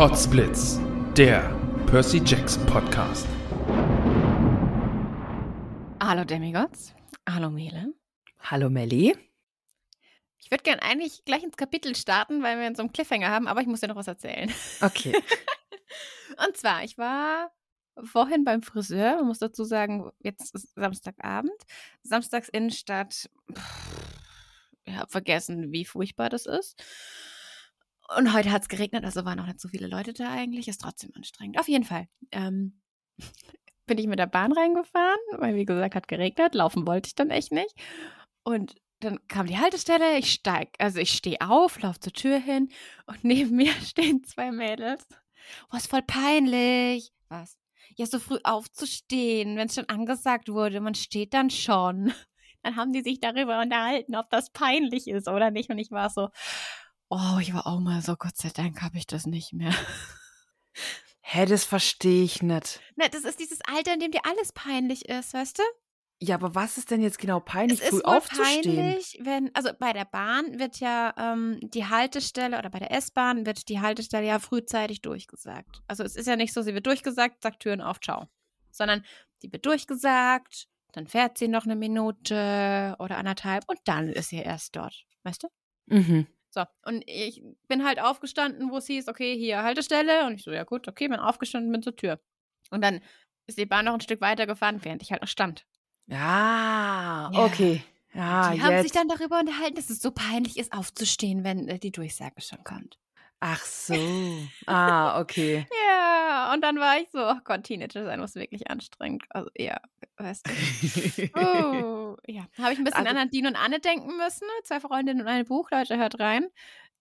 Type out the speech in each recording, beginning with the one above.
Potsblitz, der Percy Jackson Podcast. Hallo Demigods. Hallo Mele. Hallo Melli. Ich würde gerne eigentlich gleich ins Kapitel starten, weil wir jetzt so einen Cliffhanger haben, aber ich muss dir noch was erzählen. Okay. Und zwar, ich war vorhin beim Friseur, man muss dazu sagen, jetzt ist Samstagabend. Samstags Innenstadt, pff, ich habe vergessen, wie furchtbar das ist. Und heute hat es geregnet, also waren auch nicht so viele Leute da eigentlich. Ist trotzdem anstrengend. Auf jeden Fall. Ähm, bin ich mit der Bahn reingefahren, weil wie gesagt hat geregnet. Laufen wollte ich dann echt nicht. Und dann kam die Haltestelle, ich steig, also ich stehe auf, laufe zur Tür hin und neben mir stehen zwei Mädels. Was voll peinlich. Was? Ja, so früh aufzustehen, wenn es schon angesagt wurde, man steht dann schon. Dann haben die sich darüber unterhalten, ob das peinlich ist oder nicht. Und ich war so, oh, ich war auch mal so, Gott sei Dank habe ich das nicht mehr. Hä, das verstehe ich nicht. Na, das ist dieses Alter, in dem dir alles peinlich ist, weißt du? Ja, aber was ist denn jetzt genau peinlich, Es früh ist aufzustehen? peinlich, wenn, also bei der Bahn wird ja ähm, die Haltestelle oder bei der S-Bahn wird die Haltestelle ja frühzeitig durchgesagt. Also es ist ja nicht so, sie wird durchgesagt, sagt Türen auf, ciao. Sondern die wird durchgesagt, dann fährt sie noch eine Minute oder anderthalb und dann ist sie erst dort. Weißt du? Mhm. So, und ich bin halt aufgestanden, wo es hieß, okay, hier Haltestelle. Und ich so, ja gut, okay, bin aufgestanden, bin zur Tür. Und dann ist die Bahn noch ein Stück weiter gefahren, während ich halt noch stand. Ja, Ja. okay. Ja, die haben jetzt. sich dann darüber unterhalten, dass es so peinlich ist, aufzustehen, wenn äh, die Durchsage schon kommt. Ach so. Ah, okay. Ja, und dann war ich so, oh Gott, Teenager sein muss wirklich anstrengend. Also, ja, weißt du. Ja, habe ich ein bisschen Also- an Nadine und Anne denken müssen. Zwei Freundinnen und ein Buch, Leute, hört rein.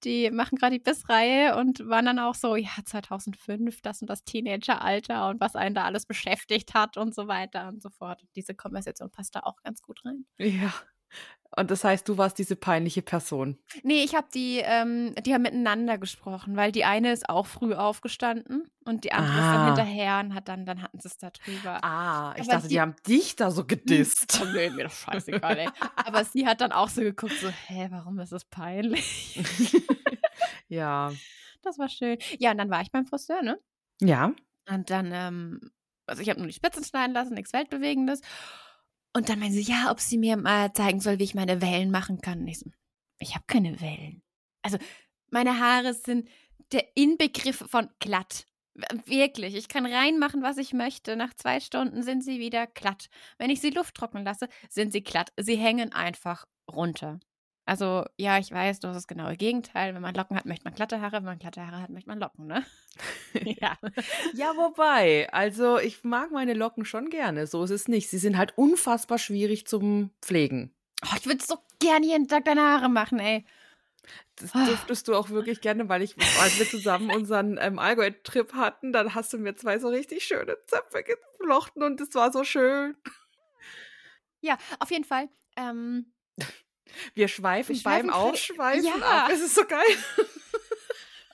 Die machen gerade die Biss-Reihe und waren dann auch so, ja, 2005, das und das Teenageralter und was einen da alles beschäftigt hat und so weiter und so fort. Diese Konversation passt da auch ganz gut rein. ja. Und das heißt, du warst diese peinliche Person. Nee, ich habe die, ähm, die haben miteinander gesprochen, weil die eine ist auch früh aufgestanden und die andere ist dann Ah. hinterher und hat dann, dann hatten sie es da drüber. Ah, ich Aber dachte, die, die- haben dich da so gedisst. Oh, nee, mir doch scheißegal, ey. Aber sie hat dann auch so geguckt, so, hä, warum ist das peinlich? ja. Das war schön. Ja, und dann war ich beim Friseur, ne? Ja. Und dann, ähm, also ich habe nur die Spitzen schneiden lassen, nichts Weltbewegendes. Und dann meinte sie, ja, ob sie mir mal zeigen soll, wie ich meine Wellen machen kann. Und ich so, ich habe keine Wellen. Also meine Haare sind der Inbegriff von glatt. Wirklich, ich kann reinmachen, was ich möchte. Nach zwei Stunden sind sie wieder glatt. Wenn ich sie Luft trocknen lasse, sind sie glatt. Sie hängen einfach runter. Also, ja, ich weiß, du hast das genaue Gegenteil. Wenn man Locken hat, möchte man glatte Haare. Wenn man glatte Haare hat, möchte man Locken, ne? ja. Ja, wobei, also ich mag meine Locken schon gerne. So ist es nicht. Sie sind halt unfassbar schwierig zum Pflegen. Oh, ich würde so gerne jeden Tag deine Haare machen, ey. Das Ah. durftest du auch wirklich gerne, weil ich, als wir zusammen unseren ähm, Allgäu-Trip hatten, dann hast du mir zwei so richtig schöne Zöpfe geflochten und es war so schön. Ja, auf jeden Fall. Ähm, Wir schweifen, Wir beim schweifen Ausschweifen Ja. ab. Es ist so geil.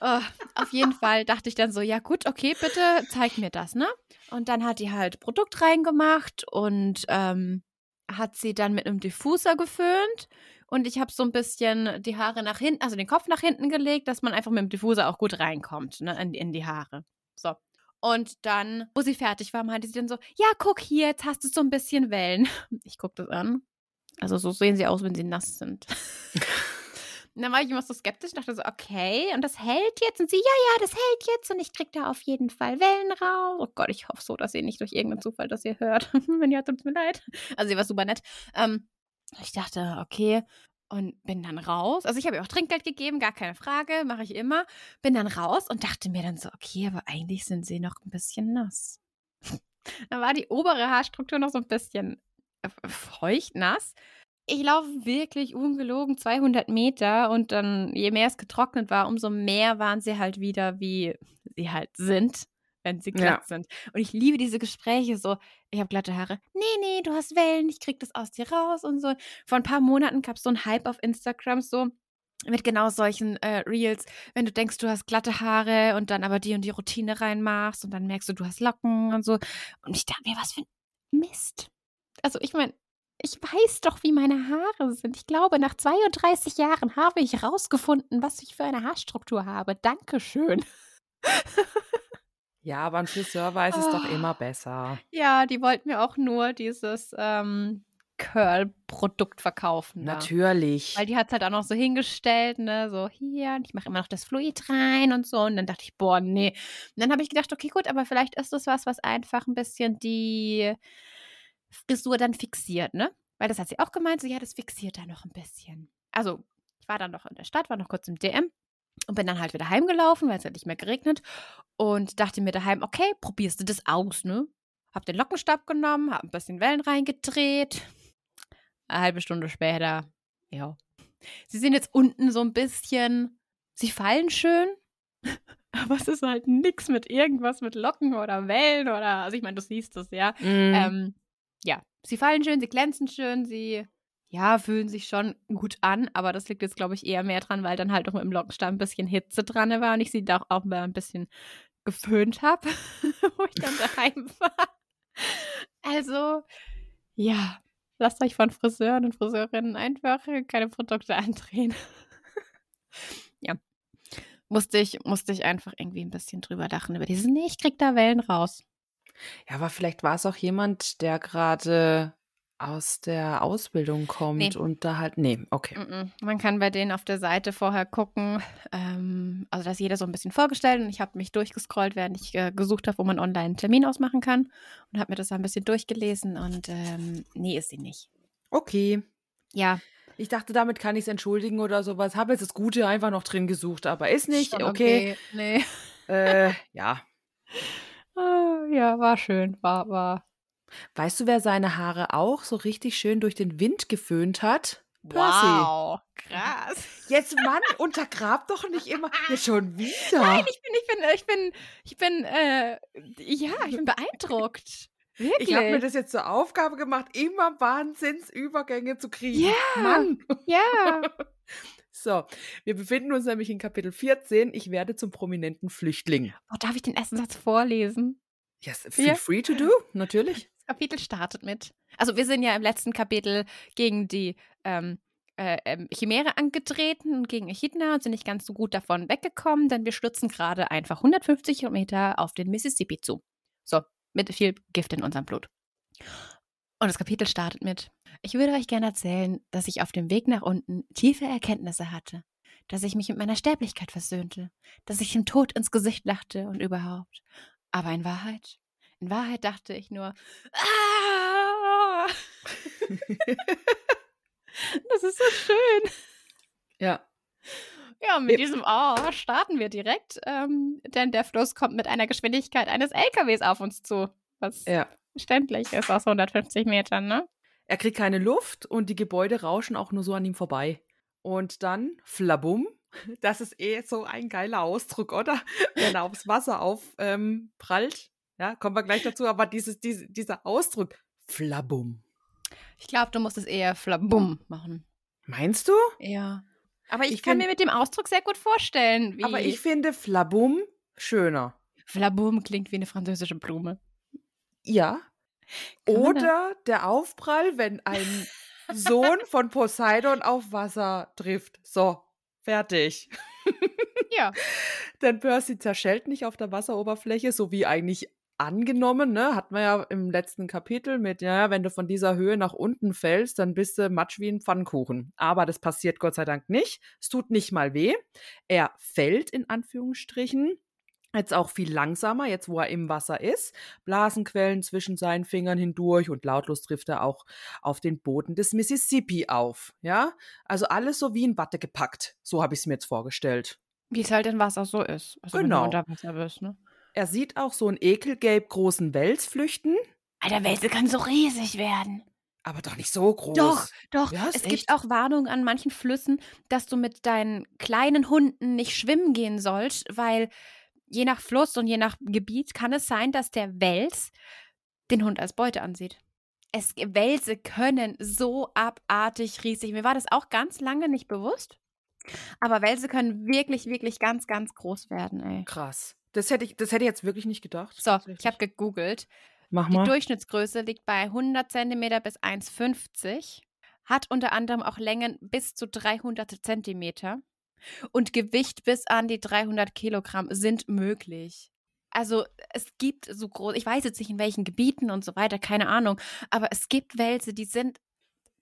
Oh, auf jeden Fall dachte ich dann so, ja gut, okay, bitte zeig mir das, ne? Und dann hat die halt Produkt reingemacht und ähm, hat sie dann mit einem Diffuser geföhnt. Und ich habe so ein bisschen die Haare nach hinten, also den Kopf nach hinten gelegt, dass man einfach mit dem Diffuser auch gut reinkommt, ne, in, in die Haare. So. Und dann, wo sie fertig war, meinte sie dann so, ja, guck hier, jetzt hast du so ein bisschen Wellen. Ich guck das an. Also so sehen sie aus, wenn sie nass sind. Und dann war ich immer so skeptisch, dachte so, okay, und das hält jetzt? Und sie, ja, ja, das hält jetzt und ich krieg da auf jeden Fall Wellen raus. Oh Gott, ich hoffe so, dass ihr nicht durch irgendeinen Zufall das ihr hört. Wenn ja, tut's mir leid. Also sie war super nett. Ähm, ich dachte, okay, und bin dann raus. Also ich habe ihr auch Trinkgeld gegeben, gar keine Frage, mache ich immer. Bin dann raus und dachte mir dann so, okay, aber eigentlich sind sie noch ein bisschen nass. dann war die obere Haarstruktur noch so ein bisschen feucht nass ich laufe wirklich ungelogen 200 Meter und dann, je mehr es getrocknet war, umso mehr waren sie halt wieder, wie sie halt sind, wenn sie glatt Ja. sind. Und ich liebe diese Gespräche so, ich habe glatte Haare. Nee, nee, du hast Wellen, ich krieg das aus dir raus und so. Vor ein paar Monaten gab es so einen Hype auf Instagram so mit genau solchen äh, Reels, wenn du denkst, du hast glatte Haare und dann aber die und die Routine reinmachst und dann merkst du, du hast Locken und so. Und ich dachte mir, was für ein Mist. Also ich meine, ich weiß doch, wie meine Haare sind. Ich glaube, nach 32 Jahren habe ich herausgefunden, was ich für eine Haarstruktur habe. Dankeschön. Ja, aber ein Friseur weiß es doch Oh. immer besser. Ja, die wollten mir auch nur dieses ähm, Curl-Produkt verkaufen. da. Natürlich. Weil die hat es halt auch noch so hingestellt, ne, so hier, und ich mache immer noch das Fluid rein und so. Und dann dachte ich, boah, nee. Und dann habe ich gedacht, okay, gut, aber vielleicht ist das was, was einfach ein bisschen die Frisur dann fixiert, ne? Weil das hat sie auch gemeint, so ja, das fixiert da noch ein bisschen. Also, ich war dann noch in der Stadt, war noch kurz im DM und bin dann halt wieder heimgelaufen, weil es halt nicht mehr geregnet. Und dachte mir daheim, okay, probierst du das aus, ne? Hab den Lockenstab genommen, hab ein bisschen Wellen reingedreht. Eine halbe Stunde später, ja. Sie sind jetzt unten so ein bisschen, sie fallen schön, aber es ist halt nix mit irgendwas mit Locken oder Wellen oder, also ich meine, du siehst es, ja. Mm. Ähm, ja, sie fallen schön, sie glänzen schön, sie, ja, fühlen sich schon gut an, aber das liegt jetzt, glaube ich, eher mehr dran, weil dann halt auch mit dem Lockenstab ein bisschen Hitze dran war und ich sie da auch mal ein bisschen geföhnt habe, wo ich dann daheim war. Also, ja, lasst euch von Friseuren und Friseurinnen einfach keine Produkte andrehen. ja. Musste ich, musste ich einfach irgendwie ein bisschen drüber lachen über dieses, nee, ich krieg da Wellen raus. Ja, aber vielleicht war es auch jemand, der gerade aus der Ausbildung kommt Nee. und da halt. Nee, okay. Mm-mm. Man kann bei denen auf der Seite vorher gucken. Ähm, also da ist jeder so ein bisschen vorgestellt und ich habe mich durchgescrollt, während ich äh, gesucht habe, wo man online einen Termin ausmachen kann und habe mir das ein bisschen durchgelesen und ähm, nee, ist sie nicht. Okay. Ja, Ich dachte, damit kann ich es entschuldigen oder sowas. Habe jetzt das Gute einfach noch drin gesucht, aber ist nicht. schon Okay. Nee. Äh, ja. Ja, war schön. War, war. Weißt du, wer seine Haare auch so richtig schön durch den Wind geföhnt hat? Wow, krass. Jetzt, Mann, untergrab doch nicht immer. Jetzt schon wieder. Nein, ich bin, ich bin, ich bin, ich bin, äh, ja, ich bin beeindruckt. Wirklich. Ich habe mir das jetzt zur Aufgabe gemacht, immer Wahnsinnsübergänge zu kriegen. Ja. Mann. ja. So, wir befinden uns nämlich in Kapitel 14. Ich werde zum prominenten Flüchtling. Oh, darf ich den ersten Satz vorlesen? Yes, feel Ja. free to do, natürlich. Das Kapitel startet mit. Also wir sind ja im letzten Kapitel gegen die ähm, äh, ähm, Chimäre angetreten und gegen Echidna und sind nicht ganz so gut davon weggekommen, denn wir stürzen gerade einfach 150 Kilometer auf den Mississippi zu. So, mit viel Gift in unserem Blut. Und das Kapitel startet mit, ich würde euch gerne erzählen, dass ich auf dem Weg nach unten tiefe Erkenntnisse hatte, dass ich mich mit meiner Sterblichkeit versöhnte, dass ich dem Tod ins Gesicht lachte und überhaupt. Aber in Wahrheit, in Wahrheit dachte ich nur, ah! das ist so schön. Ja. Ja, mit diesem Oh starten wir direkt, ähm, denn der Fluss kommt mit einer Geschwindigkeit eines LKWs auf uns zu, was Ja. verständlich ist aus 150 Metern, ne? Er kriegt keine Luft und die Gebäude rauschen auch nur so an ihm vorbei. Und dann flabum. Das ist eh so ein geiler Ausdruck, oder? Wenn er aufs Wasser aufprallt. Ähm, ja, kommen wir gleich dazu. Aber dieses, diese, dieser Ausdruck, flabum. Ich glaube, du musst es eher flabum machen. Meinst du? Ja. Aber ich, Ich kann mir mit dem Ausdruck sehr gut vorstellen, wie Aber ich finde flabum schöner. flabum klingt wie eine französische Blume. Ja. Kann Oder der Aufprall, wenn ein Sohn von Poseidon auf Wasser trifft. So, fertig. Ja. Denn Percy zerschellt nicht auf der Wasseroberfläche, so wie eigentlich angenommen, ne? Hat man ja im letzten Kapitel mit, ja, wenn du von dieser Höhe nach unten fällst, dann bist du matsch wie ein Pfannkuchen. Aber das passiert Gott sei Dank nicht. Es tut nicht mal weh. Er fällt in Anführungsstrichen. Jetzt auch viel langsamer, jetzt wo er im Wasser ist. Blasenquellen zwischen seinen Fingern hindurch und lautlos trifft er auch auf den Boden des Mississippi auf. Ja, also alles so wie in Watte gepackt. So habe ich es mir jetzt vorgestellt. Wie es halt in Wasser so ist. Also wenn Genau. du unter Wasser bist, ne? Er sieht auch so einen ekelgelb großen Wels flüchten, Alter, Welse kann so riesig werden. aber doch nicht so groß. Doch, doch. Ja, es echt? gibt auch Warnungen an manchen Flüssen, dass du mit deinen kleinen Hunden nicht schwimmen gehen sollst, weil je nach Fluss und je nach Gebiet kann es sein, dass der Wels den Hund als Beute ansieht. Es, Wälse können so abartig riesig. Mir war das auch ganz lange nicht bewusst. Aber Wälse können wirklich, wirklich ganz, ganz groß werden, ey. Krass. Das hätte ich, das hätte ich jetzt wirklich nicht gedacht. So, ich habe gegoogelt. Mach Die mal. Durchschnittsgröße liegt bei 100 cm bis 1,50, hat unter anderem auch Längen bis zu 300 cm und Gewicht bis an die 300 Kilogramm sind möglich. Also es gibt so groß, ich weiß jetzt nicht in welchen Gebieten und so weiter, keine Ahnung, aber es gibt Wälse, die sind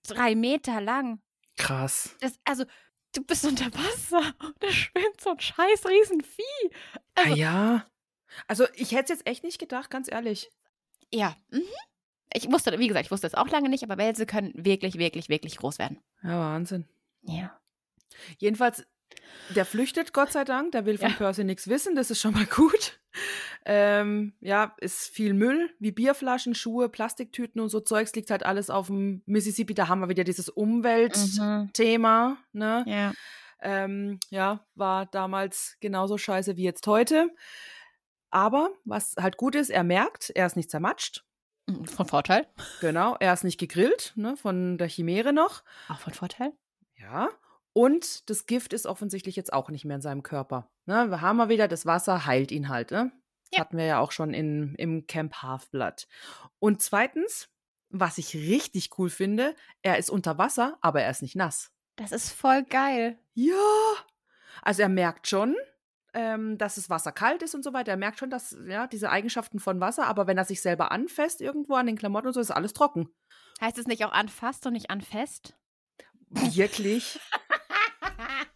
drei Meter lang. Krass. Das, also du bist unter Wasser und da schwimmt so ein scheiß Riesenvieh. Also, ah ja. Also ich hätte es jetzt echt nicht gedacht, ganz ehrlich. Ja. Mhm. Ich wusste, wie gesagt, ich wusste es auch lange nicht, aber Wälse können wirklich, wirklich, wirklich groß werden. Ja, Wahnsinn. Ja. Jedenfalls, der flüchtet, Gott sei Dank. Der will von Ja. Percy nichts wissen. Das ist schon mal gut. Ähm, ja, ist viel Müll, wie Bierflaschen, Schuhe, Plastiktüten und so Zeugs liegt halt alles auf dem Mississippi. Da haben wir wieder dieses Umweltthema. Ne? Ja. Ähm, ja, war damals genauso scheiße wie jetzt heute. Aber was halt gut ist, er merkt, er ist nicht zermatscht. Mhm, Von Vorteil. Genau, er ist nicht gegrillt, ne, von der Chimäre noch. Auch von Vorteil. Ja. Und das Gift ist offensichtlich jetzt auch nicht mehr in seinem Körper. Ne, wir haben mal wieder, das Wasser heilt ihn halt. Ne? Das Ja. hatten wir ja auch schon in, im Camp Halfblood. Und zweitens, was ich richtig cool finde, er ist unter Wasser, aber er ist nicht nass. Das ist voll geil. Ja. Also er merkt schon, ähm, dass das Wasser kalt ist und so weiter. Er merkt schon, dass, ja, diese Eigenschaften von Wasser, aber wenn er sich selber anfasst irgendwo an den Klamotten und so, ist alles trocken. Heißt es nicht auch anfasst und nicht anfest? Wirklich?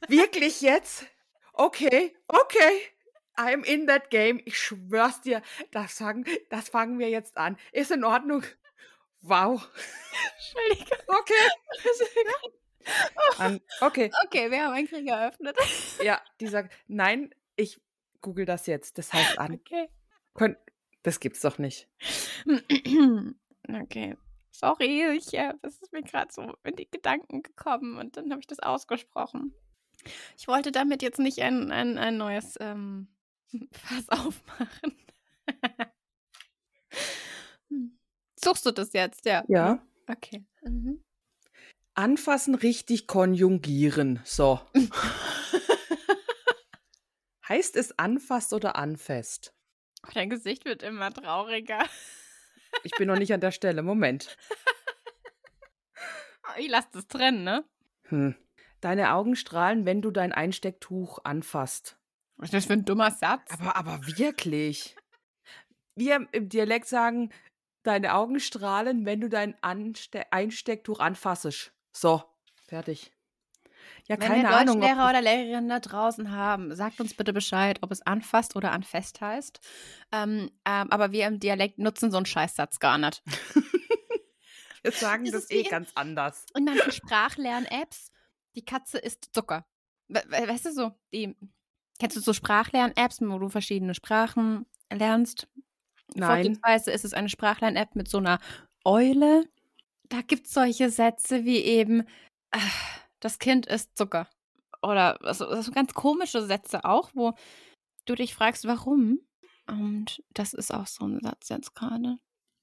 Wirklich jetzt? Okay, okay. I'm in that game. Ich schwör's dir, das, sagen, das fangen wir jetzt an. Ist in Ordnung. Wow. Entschuldigung. Okay. An, okay. Okay, wir haben einen Krieg eröffnet. Ja, die sagt, nein, ich google das jetzt. Das heißt an. Okay. Könnt, das gibt's doch nicht. Okay. Sorry, ich, äh, das ist mir gerade so in die Gedanken gekommen und dann habe ich das ausgesprochen. Ich wollte damit jetzt nicht ein, ein, ein neues ähm, Fass aufmachen. Suchst du das jetzt? Ja. Ja. Okay. Mhm. Anfassen, richtig konjugieren. So. heißt es anfasst oder anfasst? Oh, dein Gesicht wird immer trauriger. Ich bin noch nicht an der Stelle. Moment. Oh, Ich lasse das trennen, ne? Hm. Deine Augen strahlen, wenn du dein Einstecktuch anfasst. Was ist das für ein dummer Satz? Aber, aber wirklich. Wir im Dialekt sagen, deine Augen strahlen, wenn du dein Anste Einstecktuch anfassest. So, fertig. Ja, Wenn keine wir Ahnung. Deutschlehrer das- oder Lehrerinnen da draußen haben, sagt uns bitte Bescheid, ob es anfasst oder anfest heißt. Ähm, ähm, aber wir im Dialekt nutzen so einen Scheißsatz gar nicht. wir sagen Das das, eh ganz anders. In manchen Sprachlern-Apps, die Katze isst Zucker. We we weißt du so, die, kennst du so Sprachlern-Apps, wo du verschiedene Sprachen lernst? Nein. Ist es eine Sprachlern-App mit so einer Eule. Da gibt es solche Sätze wie eben, äh, das Kind ist Zucker. Oder so, so ganz komische Sätze auch, wo du dich fragst, warum. Und das ist auch so ein Satz jetzt gerade.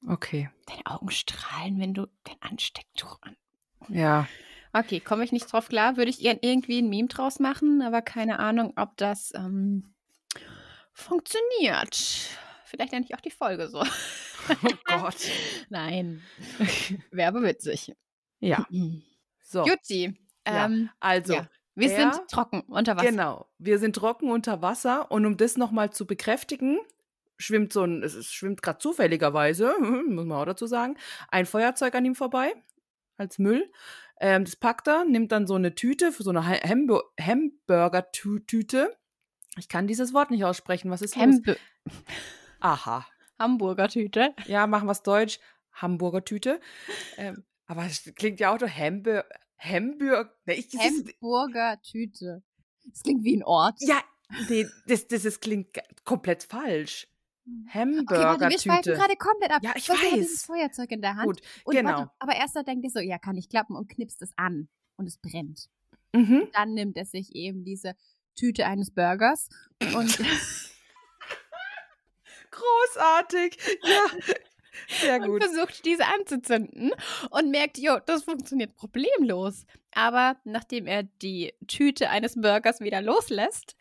Okay. Deine Augen strahlen, wenn du dein Anstecktuch an. Ja. Okay, komme ich nicht drauf klar. Würde ich irgendwie ein Meme draus machen, aber keine Ahnung, ob das ähm, funktioniert. Vielleicht nenne ich auch die Folge so. Oh Gott. Nein. Wäre aber witzig. Ja. So. Jutti. Ja, Ähm, Also, ja. Wir er- sind trocken unter Wasser. Genau. Wir sind trocken unter Wasser und um das nochmal zu bekräftigen, schwimmt so ein, es schwimmt gerade zufälligerweise, muss man auch dazu sagen, ein Feuerzeug an ihm vorbei als Müll. Ähm, das packt er, nimmt dann so eine Tüte, so eine Ha- Hambu Hamburger-Tüte. Ich kann dieses Wort nicht aussprechen. Was ist los? Hembe Aha. Hamburger Tüte. Ja, machen wir's Deutsch. Hamburger Tüte. Ähm, aber es klingt ja auch so Hamburg. Hamburg. Ne, ich, das ist, Hamburger Tüte. Das klingt wie ein Ort. ja, nee, das, das ist, klingt komplett falsch. Okay, Hamburger warte, wir schweifen gerade komplett ab. Ja, ich weiß. dieses Feuerzeug in der Hand. Gut, und genau. Warte, aber erst da denkt er so, ja, kann nicht klappen und knipst es an und es brennt. Mhm. Dann nimmt er sich eben diese Tüte eines Burgers und Großartig. Ja, sehr und gut. versucht, diese anzuzünden und merkt, jo, das funktioniert problemlos. Aber nachdem er die Tüte eines Burgers wieder loslässt,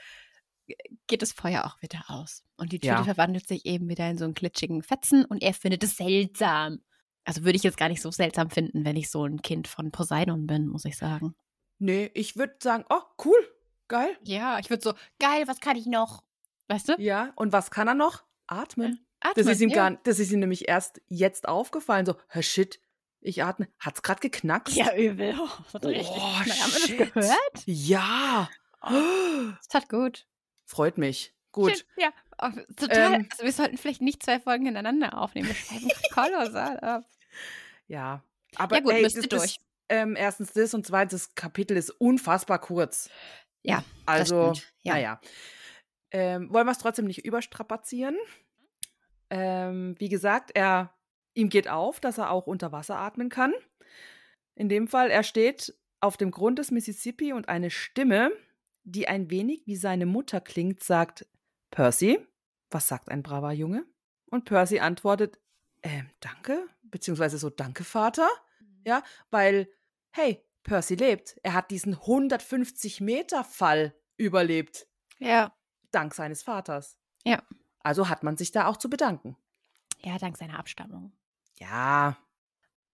geht das Feuer auch wieder aus. Und die Tüte Ja. verwandelt sich eben wieder in so einen glitschigen Fetzen und er findet es seltsam. Also würde ich jetzt gar nicht so seltsam finden, wenn ich so ein Kind von Poseidon bin, muss ich sagen. Nee, ich würde sagen, oh, cool, geil. Ja, ich würde so, geil, was kann ich noch? Weißt du? Ja, und was kann er noch? Atmen. Das Atmen, ist ihm ja. gar das ist ihm nämlich erst jetzt aufgefallen. So, Herr Shit, ich atme. Hat's gerade geknackst? Ja, übel. Oh, das. Oh, Haben wir das gehört? Ja. Das tat gut. Freut mich. Gut. Schön, Ja, oh, total. Ähm. also wir sollten vielleicht nicht zwei Folgen hintereinander aufnehmen. Wir schreiben kolossal ab. Ja. Aber Ja gut, ey, müsst ihr durch. Das, ähm, erstens das und zweitens, das Kapitel ist unfassbar kurz. Ja, Also. Ja. naja. Ähm, wollen wir es trotzdem nicht überstrapazieren? Ähm, wie gesagt, er, ihm geht auf, dass er auch unter Wasser atmen kann. In dem Fall, er steht auf dem Grund des Mississippi und eine Stimme, die ein wenig wie seine Mutter klingt, sagt: Percy, was sagt ein braver Junge? Und Percy antwortet: ähm, Danke, beziehungsweise so: Danke, Vater. Ja, weil, hey, Percy lebt. Er hat diesen 150-Meter-Fall überlebt, ja. dank seines Vaters. Ja. Also hat man sich da auch zu bedanken. Ja, dank seiner Abstammung. Ja.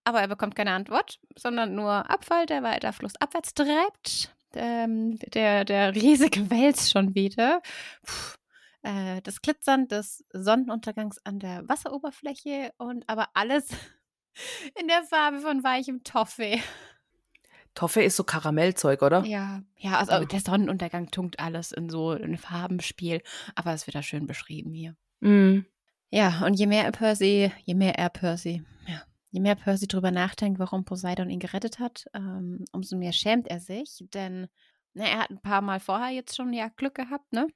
Aber er bekommt keine Antwort, sondern nur Abfall, der weiter flussabwärts treibt. Ähm, der, der riesige Wels schon wieder. Puh. Äh, das Glitzern des Sonnenuntergangs an der Wasseroberfläche und aber alles in der Farbe von weichem Toffee. Toffee ist so Karamellzeug, oder? Ja, ja, also Ja. der Sonnenuntergang tunkt alles in so ein Farbenspiel, aber es wird da schön beschrieben hier. Mm. Ja, und je mehr er Percy, je mehr er Percy, ja, je mehr Percy drüber nachdenkt, warum Poseidon ihn gerettet hat, ähm, umso mehr schämt er sich, denn na, er hat ein paar Mal vorher jetzt schon ja Glück gehabt, ne?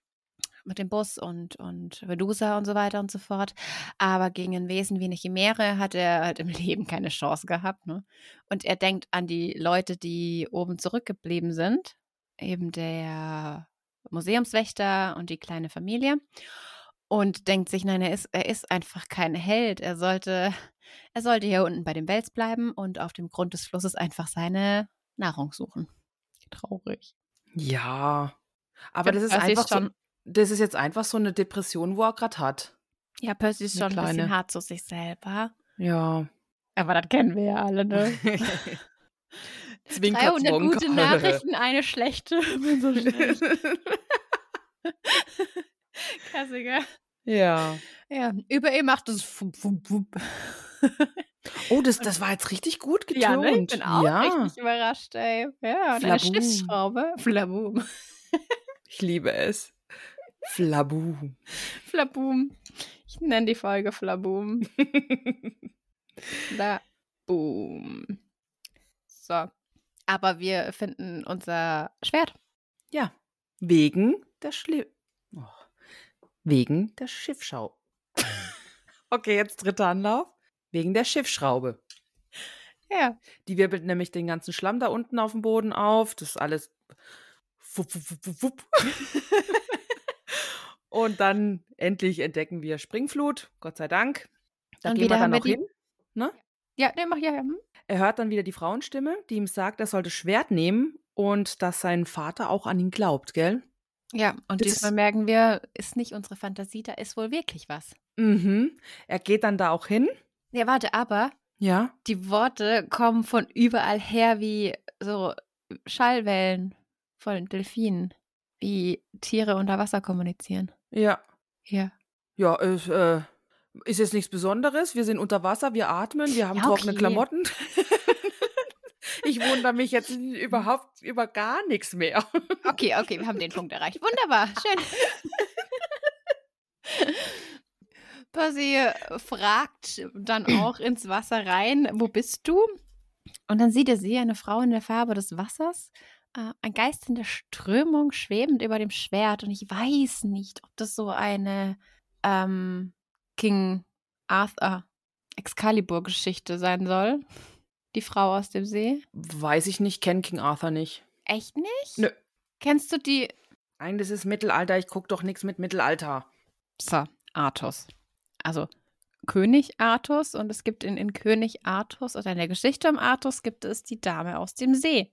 Mit dem Bus und, und Medusa und so weiter und so fort. Aber gegen ein Wesen wie eine Chimäre hat er halt im Leben keine Chance gehabt, ne? Und er denkt an die Leute, die oben zurückgeblieben sind, eben der Museumswächter und die kleine Familie und denkt sich, nein, er ist, er ist einfach kein Held. Er sollte, er sollte hier unten bei dem Wels bleiben und auf dem Grund des Flusses einfach seine Nahrung suchen. Traurig. Ja. Aber das ist Percy einfach so, schon, das ist jetzt einfach so eine Depression, wo er gerade hat. ja, Percy ist Eine schon ein bisschen kleine. hart zu sich selber. Ja. Aber das kennen wir ja alle, ne? Zwinker, 300 Zwonker. gute Nachrichten, eine schlechte. Bin so schlecht. Klassiker. ja. Ja, über ihm macht es fump, fump, fump. Oh, das, das war jetzt richtig gut getont. Ja, ne? ich bin auch ja. richtig überrascht, ey. Ja, und eine. Schiffsschraube. Flabum. Ich liebe es. Flabu. Flabum. Ich nenne die Folge Flabum. Flabum. So. Aber wir finden unser Schwert. Ja. Wegen der Schli oh. Wegen der Schiffschau. okay, jetzt dritter Anlauf. Wegen der Schiffsschraube. Ja. Die wirbelt nämlich den ganzen Schlamm da unten auf dem Boden auf. Das ist alles. Wupp, wupp, wupp, wupp. Und dann endlich entdecken wir Springflut, Gott sei Dank. Da Und gehen wir dann auch die- hin. Ne? Ja, ne, mach ja. ja. hm. Er hört dann wieder die Frauenstimme, die ihm sagt, er soll das Schwert nehmen und dass sein Vater auch an ihn glaubt, gell? Ja, und Das diesmal ist- merken wir, ist nicht unsere Fantasie, da ist wohl wirklich was. Mhm. Er geht dann da auch hin. Ja, warte, aber Ja. die Worte kommen von überall her wie so Schallwellen von Delfinen, wie Tiere unter Wasser kommunizieren. Ja. Ja. Ja, es, äh, ist jetzt nichts Besonderes. Wir sind unter Wasser, wir atmen, wir haben Ja, trockene okay. Klamotten. ich wundere mich jetzt überhaupt über gar nichts mehr. Okay, okay, wir haben den Punkt erreicht. Wunderbar, schön. Percy fragt dann auch ins Wasser rein, wo bist du? Und dann sieht er sie, eine Frau in der Farbe des Wassers, äh, ein Geist in der Strömung, schwebend über dem Schwert. Und ich weiß nicht, ob das so eine ähm, King Arthur Excalibur-Geschichte sein soll. Die Frau aus dem See. Weiß ich nicht, kenn King Arthur nicht. Echt nicht? Nö. Kennst du die Nein, das ist Mittelalter, ich guck doch nichts mit Mittelalter. So, Artus. Also König Artus und es gibt in, in König Artus oder in der Geschichte um Artus gibt es die Dame aus dem See.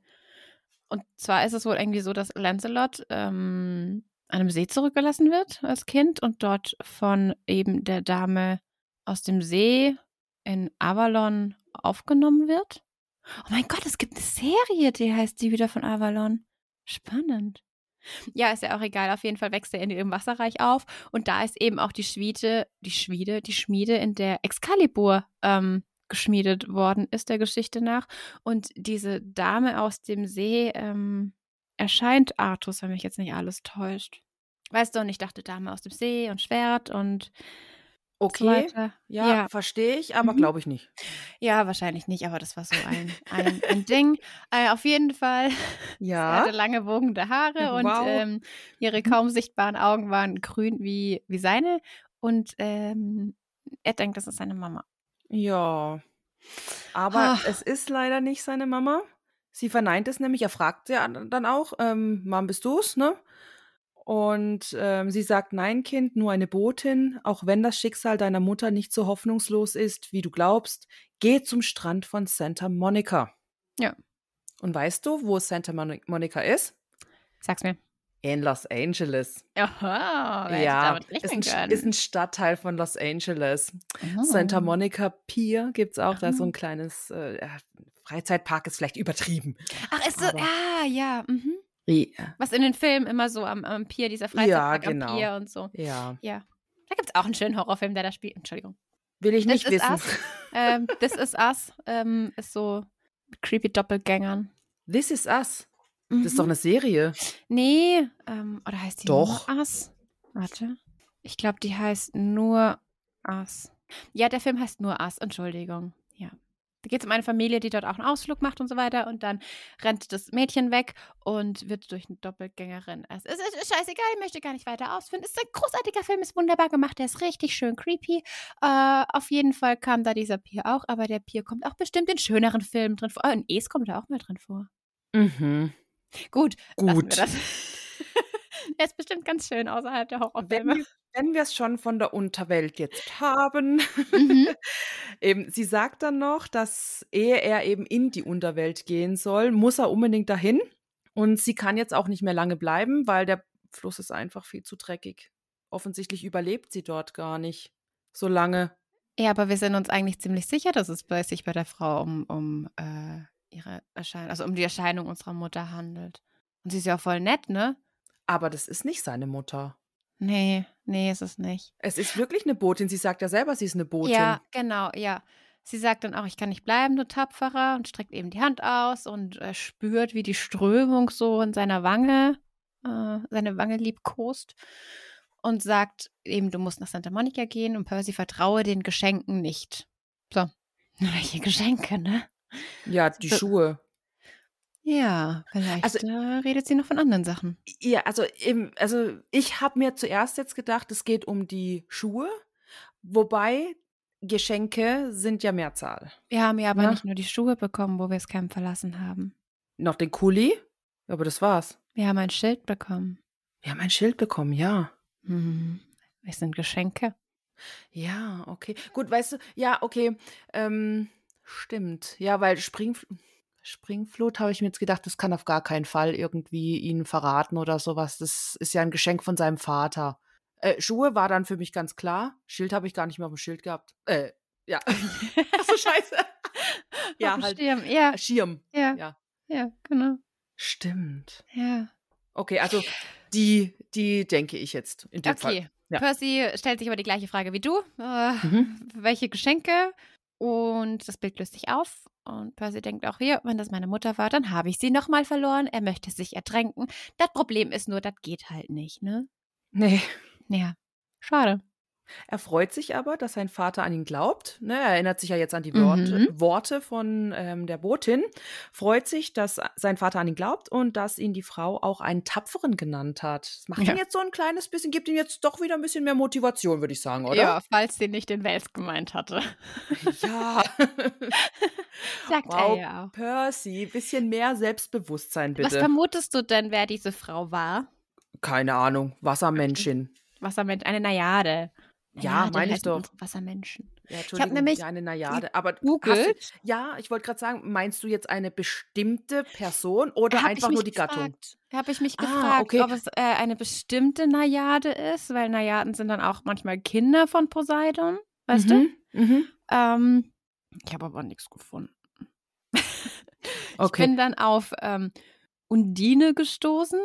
Und zwar ist es wohl irgendwie so, dass Lancelot ähm, an einem See zurückgelassen wird als Kind und dort von eben der Dame aus dem See in Avalon aufgenommen wird. Oh mein Gott, es gibt eine Serie, die heißt die wieder von Avalon. Spannend. Ja, ist ja auch egal. Auf jeden Fall wächst er in ihrem Wasserreich auf. Und da ist eben auch die Schmiede, die Schmiede, die Schmiede, in der Excalibur ähm, geschmiedet worden ist, der Geschichte nach. Und diese Dame aus dem See ähm, erscheint Artus, wenn mich jetzt nicht alles täuscht. Weißt du, und ich dachte Dame aus dem See und Schwert und Okay, weiter. ja, Ja. verstehe ich, aber Mhm. glaube ich nicht. Ja, wahrscheinlich nicht, aber das war so ein, ein, ein Ding. Äh, auf jeden Fall. Sie Ja, hatte lange wogende Haare und Wow. ähm, ihre Mhm. kaum sichtbaren Augen waren grün wie, wie seine. Und ähm, er denkt, das ist seine Mama. ja. Aber Ah. es ist leider nicht seine Mama. Sie verneint es nämlich, er fragt sie an- dann auch, ähm, Mom, bist du's, ne? Und ähm, sie sagt, nein, Kind, nur eine Botin, auch wenn das Schicksal deiner Mutter nicht so hoffnungslos ist, wie du glaubst, geh zum Strand von Santa Monica. Ja. Und weißt du, wo Santa Moni- Monica ist? Sag's mir. In Los Angeles. Aha, ja, ist ein, ist ein Stadtteil von Los Angeles. Oh. Santa Monica Pier gibt es auch. Da ist so Ah. ein kleines äh, Freizeitpark, ist vielleicht übertrieben. Ach, ist so, ah, ja. Mhm. Ja, Was in den Filmen immer so am, am Pier, dieser Ja, Freizeitpark genau. am Pier und so. ja. Ja. Da gibt's auch einen schönen Horrorfilm, der da spielt. Entschuldigung. will ich This nicht is wissen. Us. ähm, This is Us ähm, ist so creepy Doppelgängern. This is Us. Das ist doch Mhm. eine Serie. Nee, ähm, oder heißt die Doch. nur Us? Warte. Ich glaube, die heißt nur Us. Ja, der Film heißt nur Us, Entschuldigung. Da geht es um eine Familie, die dort auch einen Ausflug macht und so weiter. Und dann rennt das Mädchen weg und wird durch eine Doppelgängerin. Es ist, ist, ist scheißegal, ich möchte gar nicht weiter ausführen. Es ist ein großartiger Film, ist wunderbar gemacht, der ist richtig schön creepy. Äh, auf jeden Fall kam da dieser Pier auch, aber der Pier kommt auch bestimmt in schöneren Filmen drin vor. Oh, in Es kommt da auch mal drin vor. Mhm. Gut, Gut. er ist bestimmt ganz schön außerhalb der Horrorfilme. wenn wir es schon von der Unterwelt jetzt haben, Mhm. eben, sie sagt dann noch, dass ehe er eben in die Unterwelt gehen soll, muss er unbedingt dahin. Und sie kann jetzt auch nicht mehr lange bleiben, weil der Fluss ist einfach viel zu dreckig. Offensichtlich überlebt sie dort gar nicht so lange. Ja, aber wir sind uns eigentlich ziemlich sicher, dass es bei sich bei der Frau um, um äh, ihre Erscheinung, also um die Erscheinung unserer Mutter handelt. Und sie ist ja auch voll nett, ne? Aber das ist nicht seine Mutter. Nee, nee, ist es nicht. Es ist wirklich eine Botin. Sie sagt ja selber, sie ist eine Botin. Ja, genau, ja. Sie sagt dann auch, ich kann nicht bleiben, du Tapferer, und streckt eben die Hand aus und äh, spürt, wie die Strömung so in seiner Wange, äh, seine Wange liebkost und sagt eben, du musst nach Santa Monica gehen und Percy vertraue den Geschenken nicht. So, welche Geschenke, ne? Ja, die So- Schuhe. Ja, vielleicht Also- äh, redet sie noch von anderen Sachen. Ja, also, im, also ich habe mir zuerst jetzt gedacht, es geht um die Schuhe. Wobei Geschenke sind ja Mehrzahl. Wir haben ja aber Ja. nicht nur die Schuhe bekommen, wo wir das Camp verlassen haben. Noch den Kuli, aber das war's. Wir haben ein Schild bekommen. Wir haben ein Schild bekommen, ja. Hm. Es sind Geschenke. Ja, okay. Gut, weißt du, ja, okay. Ähm, stimmt. Ja, weil Spring, Springflut habe ich mir jetzt gedacht, das kann auf gar keinen Fall irgendwie ihn verraten oder sowas. Das ist ja ein Geschenk von seinem Vater. Äh, Schuhe war dann für mich ganz klar. Schild habe ich gar nicht mehr auf dem Schild gehabt. Äh, ja. Achso, scheiße. ja, halt. Schirm. Ja, Schirm. ja, Ja. ja, genau. Stimmt. Ja. Okay, also die, die denke ich jetzt in dem Fall. Okay. Ja. Percy stellt sich aber die gleiche Frage wie du. Äh, Mhm. Welche Geschenke? Und das Bild löst sich auf. Und Percy denkt auch hier, wenn das meine Mutter war, dann habe ich sie nochmal verloren. Er möchte sich ertränken. Das Problem ist nur, das geht halt nicht, ne? Nee. Ja. Schade. Er freut sich aber, dass sein Vater an ihn glaubt. Ne, er erinnert sich ja jetzt an die Worte, Mhm. Worte von ähm, der Botin. Freut sich, dass sein Vater an ihn glaubt und dass ihn die Frau auch einen Tapferen genannt hat. Das macht Ja. ihn jetzt so ein kleines bisschen, gibt ihm jetzt doch wieder ein bisschen mehr Motivation, würde ich sagen, oder? Ja, falls sie nicht den Wels gemeint hatte. Ja. Sagt wow, er ja auch. Percy, bisschen mehr Selbstbewusstsein Was bitte. vermutest du denn, wer diese Frau war? Keine Ahnung, Wassermenschin. Wassermensch, eine Najade. Ja, Najade meine ich doch. Wassermenschen. Ja, hab Entschuldigung, nämlich ja, eine Najade. Aber Googelt. ja, ich wollte gerade sagen, meinst du jetzt eine bestimmte Person oder ich einfach nur die Gattung? gefragt. Habe ich mich Ah, gefragt, okay. ob es äh, eine bestimmte Najade ist, weil Najaden sind dann auch manchmal Kinder von Poseidon, weißt du? Mhm, mhm. Ähm, ich habe aber nichts gefunden. Okay. Ich bin dann auf ähm, Undine gestoßen.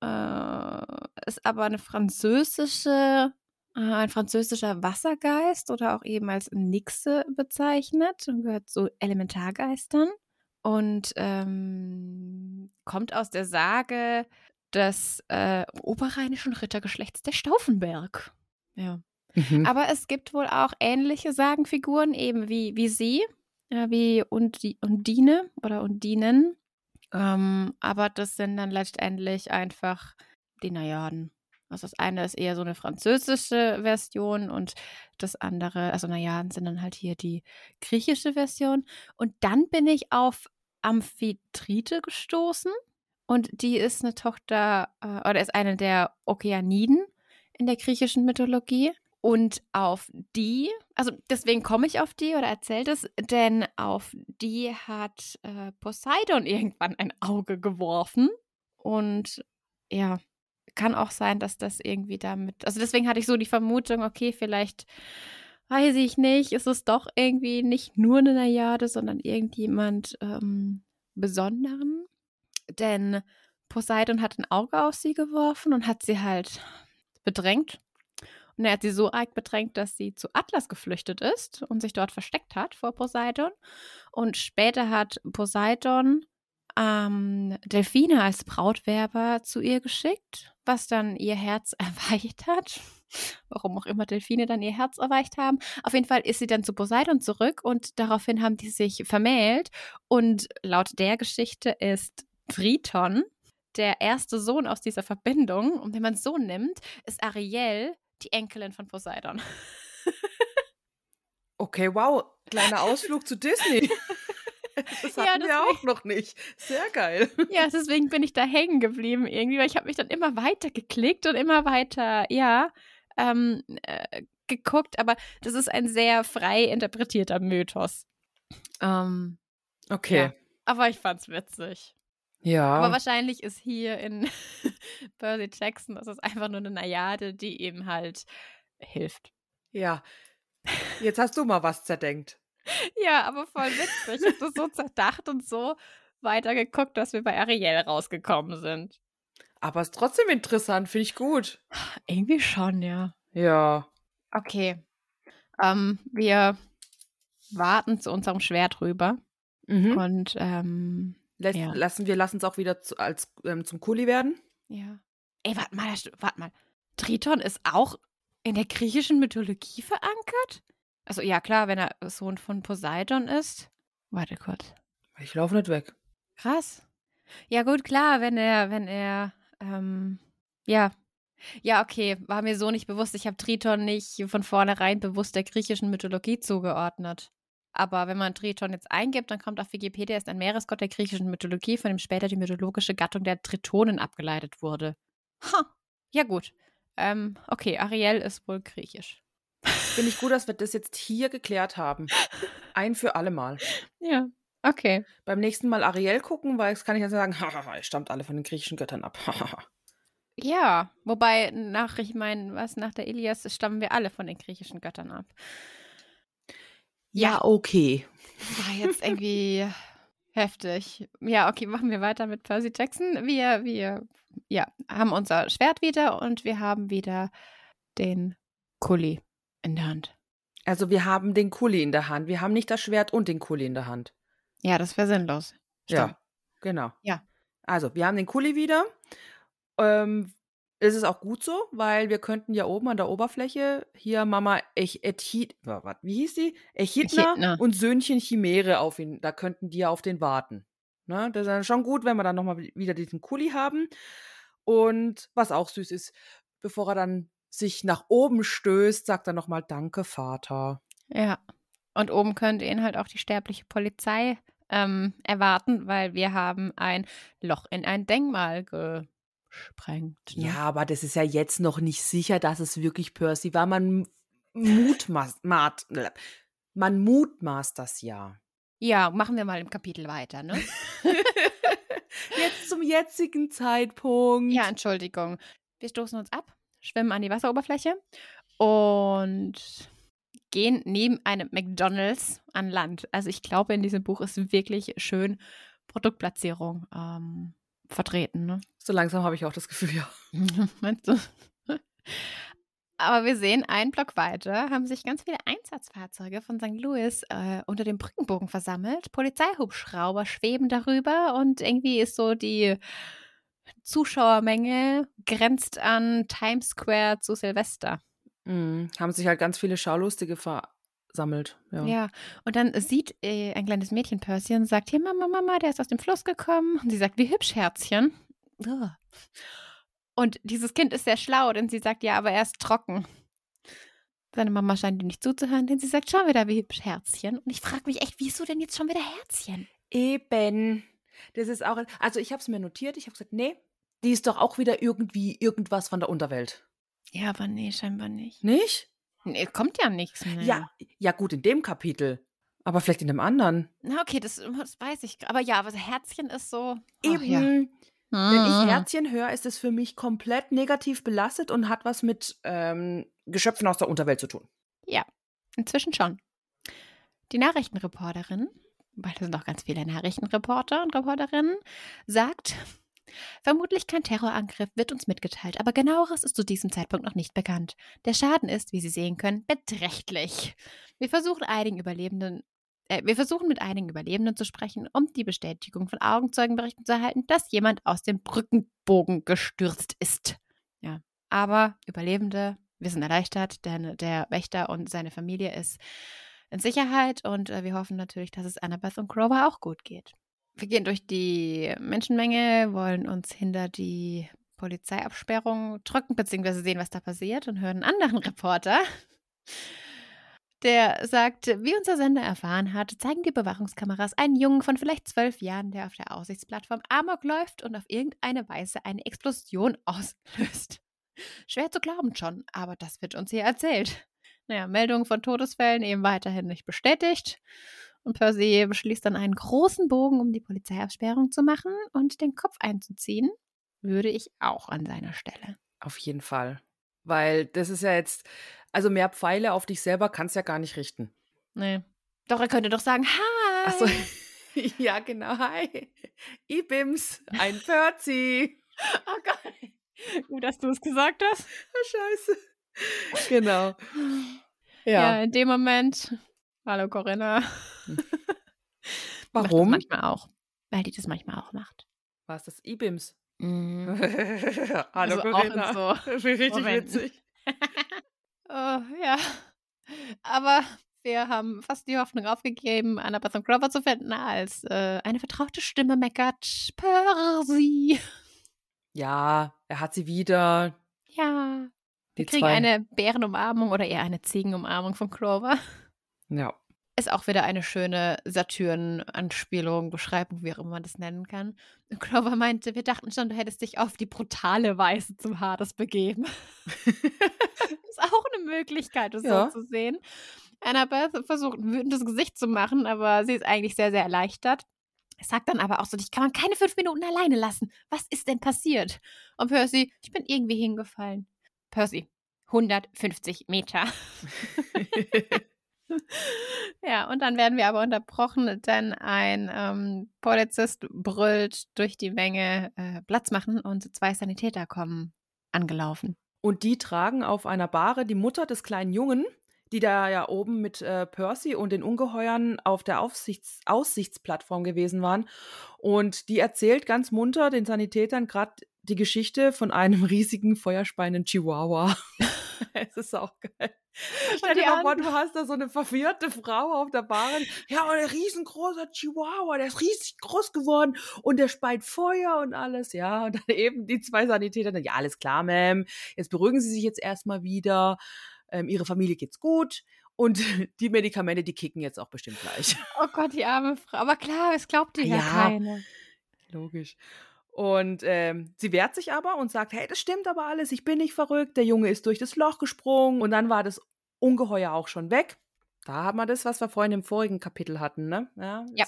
Äh, ist aber eine französische, ein französischer Wassergeist oder auch eben als Nixe bezeichnet und gehört zu Elementargeistern und ähm, kommt aus der Sage des äh, oberrheinischen Rittergeschlechts der Stauffenberg. Ja. Mhm. Aber es gibt wohl auch ähnliche Sagenfiguren, eben wie, wie sie, äh, wie Undi Undine oder Undinen. Ähm, aber das sind dann letztendlich einfach die Najaden. Also das eine ist eher so eine französische Version und das andere, also Najaden sind dann halt hier die griechische Version. Und dann bin ich auf Amphitrite gestoßen und die ist eine Tochter äh, oder ist eine der Okeaniden in der griechischen Mythologie. Und auf die, also deswegen komme ich auf die oder erzählt es, denn auf die hat äh, Poseidon irgendwann ein Auge geworfen. Und ja, kann auch sein, dass das irgendwie damit, also deswegen hatte ich so die Vermutung, okay, vielleicht, weiß ich nicht, ist es doch irgendwie nicht nur eine Najade, sondern irgendjemand ähm, Besonderen. Denn Poseidon hat ein Auge auf sie geworfen und hat sie halt bedrängt. Und er hat sie so arg bedrängt, dass sie zu Atlas geflüchtet ist und sich dort versteckt hat vor Poseidon. Und später hat Poseidon ähm, Delfine als Brautwerber zu ihr geschickt, was dann ihr Herz erweicht hat. Warum auch immer Delfine dann ihr Herz erweicht haben. Auf jeden Fall ist sie dann zu Poseidon zurück und daraufhin haben die sich vermählt. Und laut der Geschichte ist Triton der erste Sohn aus dieser Verbindung. Und wenn man es so nimmt, ist Ariel die Enkelin von Poseidon. Okay, wow. Kleiner Ausflug zu Disney. Das Ja, hatten wir deswegen- auch noch nicht. Sehr geil. Ja, deswegen bin ich da hängen geblieben irgendwie, weil ich habe mich dann immer weiter geklickt und immer weiter, ja, ähm, äh, geguckt. Aber das ist ein sehr frei interpretierter Mythos. Ähm, Okay. Ja. aber ich fand's witzig. Ja. Aber wahrscheinlich ist hier in Percy Jackson, das ist einfach nur eine Najade, die eben halt hilft. Ja. Jetzt hast du mal was zerdenkt. Ja, aber voll witzig. Ich habe das so zerdacht und so weitergeguckt, dass wir bei Ariel rausgekommen sind. Aber ist trotzdem interessant, finde ich gut. Irgendwie schon, ja. Ja. Okay. Ähm, wir warten zu unserem Schwert rüber Mhm. und ähm, Lässt, ja. Lassen wir lassen es auch wieder zu, als, ähm, zum Kuli werden. ja. Ey, warte mal, warte mal. Triton ist auch in der griechischen Mythologie verankert? Also ja, klar, wenn er Sohn von Poseidon ist. Warte kurz. Ich laufe nicht weg. Krass. Ja, gut, klar, wenn er, wenn er, ähm, ja. Ja, okay, war mir so nicht bewusst. Ich habe Triton nicht von vornherein bewusst der griechischen Mythologie zugeordnet. Aber wenn man Triton jetzt eingibt, dann kommt auf Wikipedia, ist ein Meeresgott der griechischen Mythologie, von dem später die mythologische Gattung der Tritonen abgeleitet wurde. Ha, ja gut. Ähm, okay, Ariel ist wohl griechisch. Finde ich gut, dass wir das jetzt hier geklärt haben. Ein für alle Mal. Ja, okay. Beim nächsten Mal Ariel gucken, weil es kann ich ja sagen, hahaha, ihr stammt alle von den griechischen Göttern ab. Ja, wobei nach, ich meine, was nach der Ilias stammen wir alle von den griechischen Göttern ab. ja, okay. War jetzt irgendwie heftig. Ja, okay, machen wir weiter mit Percy Jackson. Wir, wir, ja, haben unser Schwert wieder und wir haben wieder den Kuli in der Hand. Also wir haben den Kuli in der Hand. Wir haben nicht das Schwert und den Kuli in der Hand. Ja, das wäre sinnlos. Stimmt. Ja, genau. Ja. Also, wir haben den Kuli wieder. Ähm, es ist auch gut so, weil wir könnten ja oben an der Oberfläche hier Mama Ech Echid, wat, wie hieß die? Echidna Echidna. und Söhnchen Chimäre auf ihn, da könnten die ja auf den warten. Ne? Das ist dann schon gut, wenn wir dann nochmal wieder diesen Kuli haben. Und was auch süß ist, bevor er dann sich nach oben stößt, sagt er nochmal Danke, Vater. Ja. Und oben könnte ihn halt auch die sterbliche Polizei ähm, erwarten, weil wir haben ein Loch in ein Denkmal gesprengt. Ne? Ja, aber das ist ja jetzt noch nicht sicher, dass es wirklich Percy war. Man mutmaßt, man mutmaßt das ja. ja, machen wir mal im Kapitel weiter, ne? Jetzt zum jetzigen Zeitpunkt. Ja, Entschuldigung. Wir stoßen uns ab, schwimmen an die Wasseroberfläche und gehen neben einem McDonalds an Land. Also ich glaube, in diesem Buch ist wirklich schön Produktplatzierung ähm, vertreten. Ne? So langsam habe ich auch das Gefühl, ja. Meinst du? Aber wir sehen, einen Block weiter haben sich ganz viele Einsatzfahrzeuge von St. Louis äh, unter dem Brückenbogen versammelt. Polizeihubschrauber schweben darüber und irgendwie ist so die Zuschauermenge grenzt an Times Square zu Silvester. Mhm. Haben sich halt ganz viele Schaulustige versammelt. Ja. Ja, und dann sieht äh, ein kleines Mädchen Percy und sagt, hier Mama, Mama, der ist aus dem Fluss gekommen. Und sie sagt, wie hübsch, Herzchen. Ugh. Und dieses Kind ist sehr schlau, denn sie sagt, ja, aber er ist trocken. Seine Mama scheint ihm nicht zuzuhören, denn sie sagt schon wieder, wie hübsch, Herzchen. Und ich frage mich echt, wieso denn jetzt schon wieder Herzchen? Eben. Das ist auch. Also, ich habe es mir notiert. Ich habe gesagt, nee, die ist doch auch wieder irgendwie irgendwas von der Unterwelt. Ja, aber nee, scheinbar nicht. Nicht? Nee, kommt ja nichts mehr. Ja, ja, gut, in dem Kapitel. Aber vielleicht in dem anderen. Na, okay, das, das weiß ich. Aber ja, aber Herzchen ist so. Eben. ja. Wenn ich Mhm. Herzchen höre, ist es für mich komplett negativ belastet und hat was mit ähm, Geschöpfen aus der Unterwelt zu tun. Ja, inzwischen schon. Die Nachrichtenreporterin, weil es sind auch ganz viele Nachrichtenreporter und Reporterinnen, sagt, vermutlich kein Terrorangriff wird uns mitgeteilt, aber genaueres ist zu diesem Zeitpunkt noch nicht bekannt. Der Schaden ist, wie Sie sehen können, beträchtlich. Wir versuchen einigen Überlebenden äh, wir versuchen mit einigen Überlebenden zu sprechen, um die Bestätigung von Augenzeugenberichten zu erhalten, dass jemand aus dem Brückenbogen gestürzt ist. Ja, aber Überlebende, wir sind erleichtert, denn der Wächter und seine Familie ist in Sicherheit und äh, wir hoffen natürlich, dass es Annabeth und Grover auch gut geht. Wir gehen durch die Menschenmenge, wollen uns hinter die Polizeiabsperrung drücken, beziehungsweise sehen, was da passiert und hören einen anderen Reporter, der sagt, wie unser Sender erfahren hat, zeigen die Überwachungskameras einen Jungen von vielleicht zwölf Jahren, der auf der Aussichtsplattform Amok läuft und auf irgendeine Weise eine Explosion auslöst. Schwer zu glauben schon, aber das wird uns hier erzählt. Naja, Meldungen von Todesfällen eben weiterhin nicht bestätigt. Und Percy beschließt dann einen großen Bogen, um die Polizeiabsperrung zu machen und den Kopf einzuziehen. Würde ich auch an seiner Stelle. Auf jeden Fall. Weil das ist ja jetzt, also mehr Pfeile auf dich selber kannst ja gar nicht richten. Nee. Doch, er könnte doch sagen, hi. Achso. ja, genau. Hi. Ibims, ein Percy. Oh Gott. Gut, dass du es gesagt hast. Scheiße. Genau. Ja. Ja. in dem Moment. Hallo Corinna. Warum? manchmal auch. Weil die das manchmal auch macht. War es das Ibims? Mhm. Hallo, Also auch in Corinna. so richtig Momenten. witzig. Oh, ja. Aber wir haben fast die Hoffnung aufgegeben, Annabeth und Grover zu finden, als äh, eine vertraute Stimme meckert, Percy. Ja, er hat sie wieder. Ja. Die kriegen zwei. eine Bärenumarmung oder eher eine Ziegenumarmung von Clover. Ja. Ist auch wieder eine schöne Saturn-Anspielung, Beschreibung, wie auch immer man das nennen kann. Und Clover meinte, wir dachten schon, du hättest dich auf die brutale Weise zum Hades begeben. ist auch eine Möglichkeit, das Ja. so zu sehen. Annabeth versucht, ein wütendes Gesicht zu machen, aber sie ist eigentlich sehr, sehr erleichtert. Sagt dann aber auch so, dich kann man keine fünf Minuten alleine lassen. Was ist denn passiert? Und Percy, ich bin irgendwie hingefallen. Percy, 150 Meter. Ja, und dann werden wir aber unterbrochen, denn ein ähm, Polizist brüllt durch die Menge äh, Platz machen und zwei Sanitäter kommen angelaufen. Und die tragen auf einer Bahre die Mutter des kleinen Jungen, die da ja oben mit äh, Percy und den Ungeheuern auf der Aufsichts Aussichtsplattform gewesen waren. Und die erzählt ganz munter den Sanitätern gerade die Geschichte von einem riesigen feuerspeienden Chihuahua. es ist auch geil. Stell dir mal vor, du hast da so eine verwirrte Frau auf der Bahn. Ja, und ein riesengroßer Chihuahua, der ist riesig groß geworden und der speit Feuer und alles. Ja, und dann eben die zwei Sanitäter. Ja, alles klar, Ma'am. Jetzt beruhigen Sie sich jetzt erstmal wieder. Ähm, ihre Familie geht's gut. Und die Medikamente, die kicken jetzt auch bestimmt gleich. Oh Gott, die arme Frau. Aber klar, es glaubt dir ja, Ja. keine. Logisch. Und ähm, sie wehrt sich aber und sagt, hey, das stimmt aber alles, ich bin nicht verrückt. Der Junge ist durch das Loch gesprungen und dann war das Ungeheuer auch schon weg. Da haben wir das, was wir vorhin im vorigen Kapitel hatten, ne? Ja. Ja.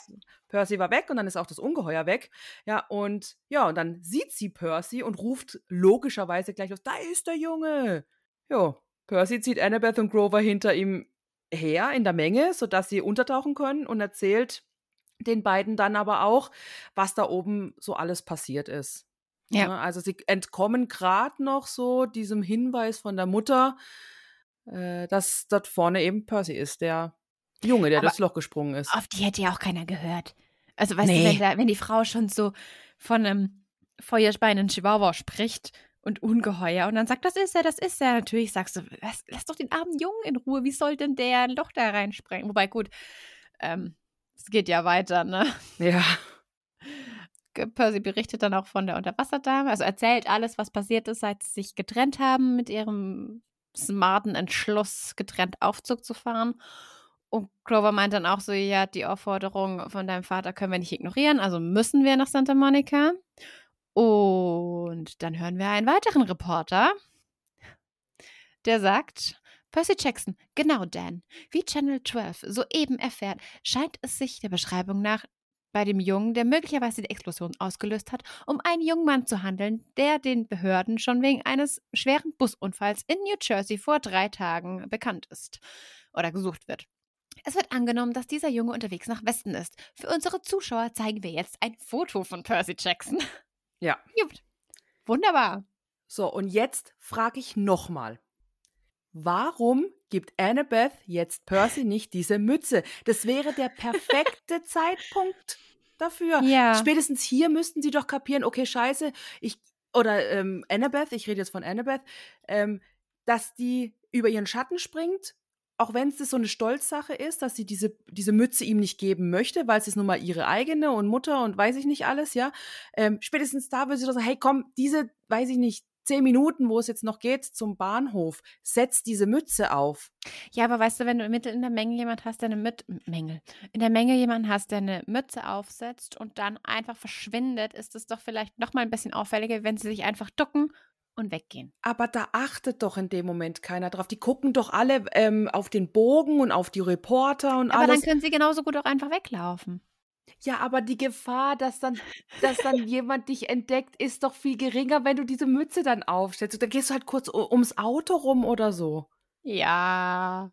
Percy war weg und dann ist auch das Ungeheuer weg. Ja, und ja, und dann sieht sie Percy und ruft logischerweise gleich los, da ist der Junge. Jo, Percy zieht Annabeth und Grover hinter ihm her in der Menge, sodass sie untertauchen können und erzählt den beiden dann aber auch, was da oben so alles passiert ist. Ja. Ne, Also sie entkommen gerade noch so diesem Hinweis von der Mutter, äh, dass dort vorne eben Percy ist, der Junge, der Aber durchs Loch gesprungen ist. Auf die hätte ja auch keiner gehört. Also, weißt Nee. du, wenn, da, wenn die Frau schon so von einem feuerspeienden Chihuahua spricht und Ungeheuer und dann sagt, das ist er, das ist er. Natürlich sagst du, lass, lass doch den armen Jungen in Ruhe. Wie soll denn der ein Loch da reinsprengen? Wobei, gut, ähm, es geht ja weiter, ne? Ja. Percy berichtet dann auch von der Unterwasserdame, also erzählt alles, was passiert ist, seit sie sich getrennt haben, mit ihrem smarten Entschluss, getrennt Aufzug zu fahren. Und Clover meint dann auch so, ja, die Aufforderung von deinem Vater können wir nicht ignorieren, also müssen wir nach Santa Monica. Und dann hören wir einen weiteren Reporter, der sagt, Percy Jackson, genau Dan, wie Channel 12 soeben erfährt, scheint es sich der Beschreibung nach bei dem Jungen, der möglicherweise die Explosion ausgelöst hat, um einen jungen Mann zu handeln, der den Behörden schon wegen eines schweren Busunfalls in New Jersey vor drei Tagen bekannt ist oder gesucht wird. Es wird angenommen, dass dieser Junge unterwegs nach Westen ist. Für unsere Zuschauer zeigen wir jetzt ein Foto von Percy Jackson. Ja. Gut. Wunderbar. So, und jetzt frage ich nochmal. Warum gibt Annabeth jetzt Percy nicht diese Mütze? Das wäre der perfekte Zeitpunkt dafür. Ja. Spätestens hier müssten sie doch kapieren, okay, scheiße, ich, oder ähm, Annabeth, ich rede jetzt von Annabeth, ähm, dass die über ihren Schatten springt, auch wenn es so eine Stolzsache ist, dass sie diese, diese Mütze ihm nicht geben möchte, weil es ist nun mal ihre eigene und Mutter und weiß ich nicht alles, ja. Ähm, spätestens da würde sie doch sagen, hey, komm, diese, weiß ich nicht, zehn Minuten, wo es jetzt noch geht, zum Bahnhof, setz diese Mütze auf. Ja, aber weißt du, wenn du mitten in der Menge jemand hast, der eine Mütze, Mängel, in der Menge jemanden hast, der eine Mütze aufsetzt und dann einfach verschwindet, ist es doch vielleicht noch mal ein bisschen auffälliger, wenn sie sich einfach ducken und weggehen. Aber da achtet doch in dem Moment keiner drauf. Die gucken doch alle ähm, auf den Bogen und auf die Reporter und Aber alles. dann können sie genauso gut auch einfach weglaufen. Ja, aber die Gefahr, dass dann, dass dann jemand dich entdeckt, ist doch viel geringer, wenn du diese Mütze dann aufstellst. Dann gehst du halt kurz u- ums Auto rum oder so. Ja.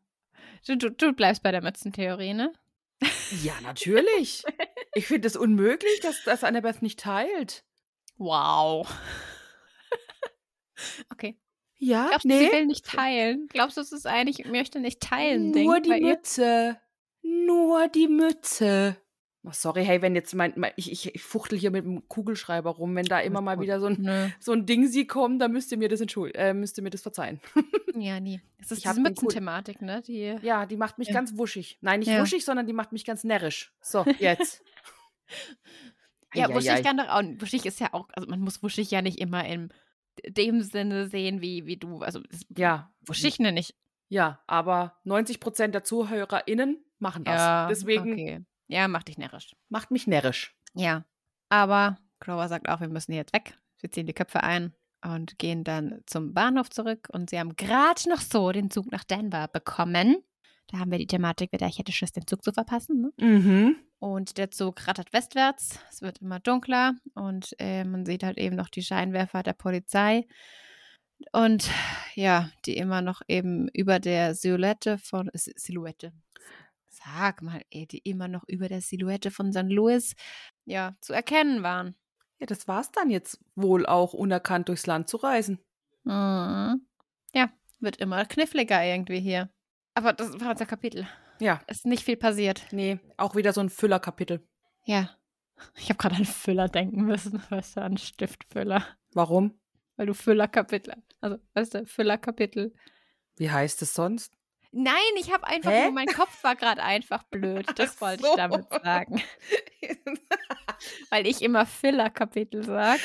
Du, du, du bleibst bei der Mützentheorie, ne? Ja, natürlich. ich finde es unmöglich, dass das Annabeth nicht teilt. Wow. okay. Ja, Glaubst du, sie will nicht teilen? Glaubst du, es ist eigentlich, ich möchte nicht teilen? Nur Ding die bei ihr? Mütze. Nur die Mütze. Oh, sorry, hey, wenn jetzt mein, mein ich, ich, ich fuchtel hier mit dem Kugelschreiber rum, wenn da immer mal wieder so ein, Nö. so ein Ding sie kommen, dann müsst ihr mir das entschuldigen, äh, müsst ihr mir das verzeihen. Ja, nie. Das ist Ich diese Mützenthematik, ne? Die, Ja, die macht mich Ja. ganz wuschig. Nein, nicht Ja. wuschig, sondern die macht mich ganz närrisch. So, jetzt. Ja, Eieiei. wuschig kann doch auch. Wuschig ist ja auch, also man muss wuschig ja nicht immer im dem Sinne sehen, wie, wie du. Also, Ja. wo Schichten denn nicht? Ja, aber 90 Prozent der ZuhörerInnen machen das. Deswegen Okay. Ja, mach dich närrisch. macht mich närrisch. Ja. Aber Grover sagt auch, wir müssen jetzt weg. Sie ziehen die Köpfe ein und gehen dann zum Bahnhof zurück. Und sie haben gerade noch so den Zug nach Denver bekommen. Da haben wir die Thematik wieder, ich hätte Schiss, den Zug zu verpassen. Ne? Mhm. Und der Zug rattert westwärts. Es wird immer dunkler und äh, man sieht halt eben noch die Scheinwerfer der Polizei. Und ja, die immer noch eben über der Silhouette von Silhouette. Sag mal, ey, die immer noch über der Silhouette von St. Louis ja zu erkennen waren. Ja, das war's dann jetzt wohl auch, unerkannt durchs Land zu reisen. Mhm. Ja, wird immer kniffliger irgendwie hier. Aber das war unser Kapitel. Ja, Ist nicht viel passiert. nee, auch wieder so ein Füllerkapitel. Ja. Ich habe gerade an Füller denken müssen, weißt du, an Stiftfüller. Warum? Weil du Füllerkapitel. Also, weißt du, Füllerkapitel. Wie heißt es sonst? Nein, ich habe einfach Hä? nur, mein Kopf war gerade einfach blöd. Das Ach wollte so. ich damit sagen. Weil ich immer Füllerkapitel sage.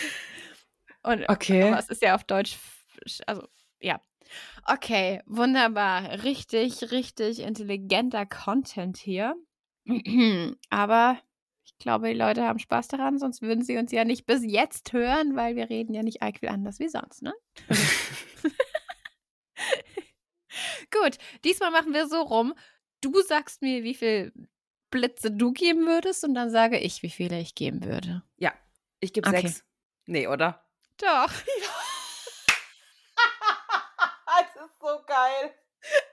Und Okay. es ist ja auf Deutsch, also ja. Okay, wunderbar. Richtig, richtig intelligenter Content hier. Aber ich glaube, die Leute haben Spaß daran, sonst würden sie uns ja nicht bis jetzt hören, weil wir reden ja nicht arg viel anders wie sonst, ne? Gut, diesmal machen wir so rum. Du sagst mir, wie viel Blitze du geben würdest und dann sage ich, wie viele ich geben würde. Ja, ich gebe Okay. sechs. Nee, oder? Doch. es ist so geil.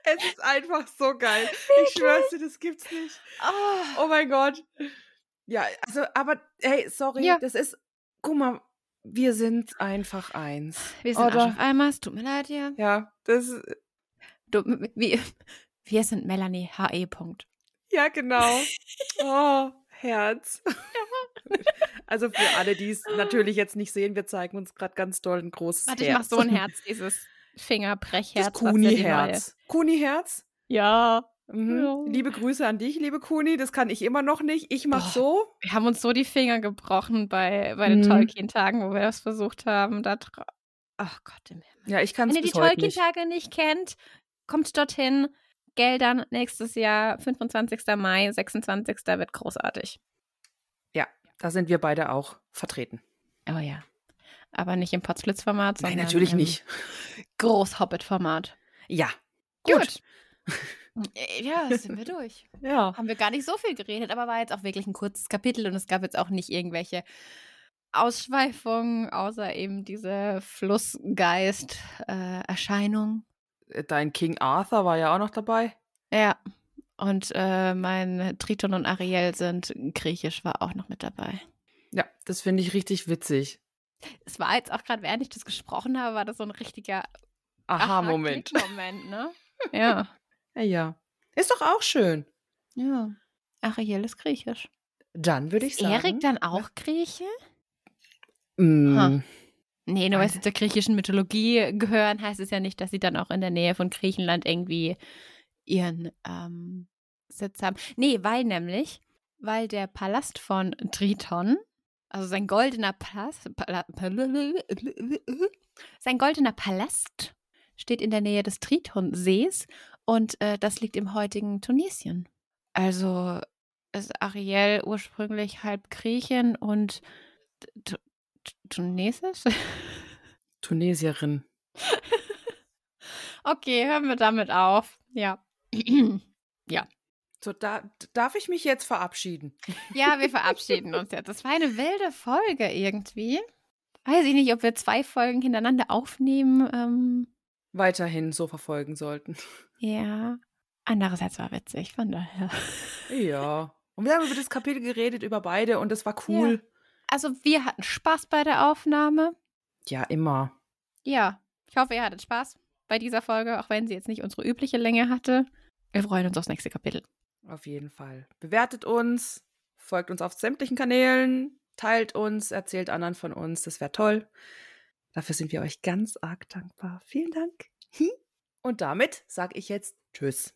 Es ist einfach so geil. Ich schwör's dir, das gibt's nicht. Oh. Oh mein Gott. Ja, also, aber, hey, sorry, Ja. das ist, guck mal, wir sind einfach eins. Wir sind Oder? Arsch auf einmal, es tut mir leid hier. Ja, das, Du, wir, wir sind Melanie H.E. Punkt. ja, genau. Oh, Herz. Also für alle, die es natürlich jetzt nicht sehen, wir zeigen uns gerade ganz doll ein großes Warte, ich Herz. mach so ein Herz, dieses Fingerbrechherz. Das Kuni-Herz. Kuni-Herz? Ja. Mhm. Ja. Liebe Grüße an dich, liebe Kuni. Das kann ich immer noch nicht. Ich mach Boah. so. Wir haben uns so die Finger gebrochen bei, bei den Mhm. Tolkien-Tagen, wo wir das versucht haben. Da Ach Gott im Himmel. Ja, ich kann Wenn es ihr die heute nicht. Tolkien-Tage nicht kennt, kommt dorthin. Geldern nächstes Jahr, 25. Mai, 26. wird großartig. Ja, da sind wir beide auch vertreten. Oh ja. Aber nicht im Potzblitz-Format, Nein, sondern natürlich im nicht. Groß-Hobbit-Format. Ja. Gut. Äh, ja, sind wir durch. Ja. Haben wir gar nicht so viel geredet, aber war jetzt auch wirklich ein kurzes Kapitel und es gab jetzt auch nicht irgendwelche Ausschweifungen, außer eben diese Flussgeist-Erscheinung. Dein King Arthur war ja auch noch dabei. ja. Und äh, mein Triton und Ariel sind griechisch, war auch noch mit dabei. Ja, das finde ich richtig witzig. Es war jetzt auch gerade, während ich das gesprochen habe, war das so ein richtiger Aha-Moment. Moment, ne? Ja. Ja, ja. Ist doch auch schön. Ja. Ariel ist griechisch. Dann würde ich sagen. Erik dann auch Grieche? Mm. Nee, nur weil sie zur griechischen Mythologie gehören, heißt es ja nicht, dass sie dann auch in der Nähe von Griechenland irgendwie ihren ähm, Sitz haben. Nee, weil nämlich, weil der Palast von Triton, also sein goldener Palast, Pala, Pal- sein goldener Palast steht in der Nähe des Tritonsees und äh, das liegt im heutigen Tunesien. Also ist Ariel ursprünglich halb Griechin und Tunesisch? Tunesierin. Okay, hören wir damit auf. Ja. ja. So, da darf ich mich jetzt verabschieden. Ja, wir verabschieden uns jetzt. Das war eine wilde Folge irgendwie. Weiß ich nicht, ob wir zwei Folgen hintereinander aufnehmen. Ähm, Weiterhin so verfolgen sollten. ja. Andererseits war witzig, von daher. Ja. Und wir haben über das Kapitel geredet, über beide, und das war cool. Also, wir hatten Spaß bei der Aufnahme. Ja, immer. Ja, ich hoffe, ihr hattet Spaß bei dieser Folge, auch wenn sie jetzt nicht unsere übliche Länge hatte. Wir freuen uns aufs nächste Kapitel. Auf jeden Fall. Bewertet uns, folgt uns auf sämtlichen Kanälen, teilt uns, erzählt anderen von uns. Das wäre toll. Dafür sind wir euch ganz arg dankbar. Vielen Dank. Und damit sage ich jetzt Tschüss.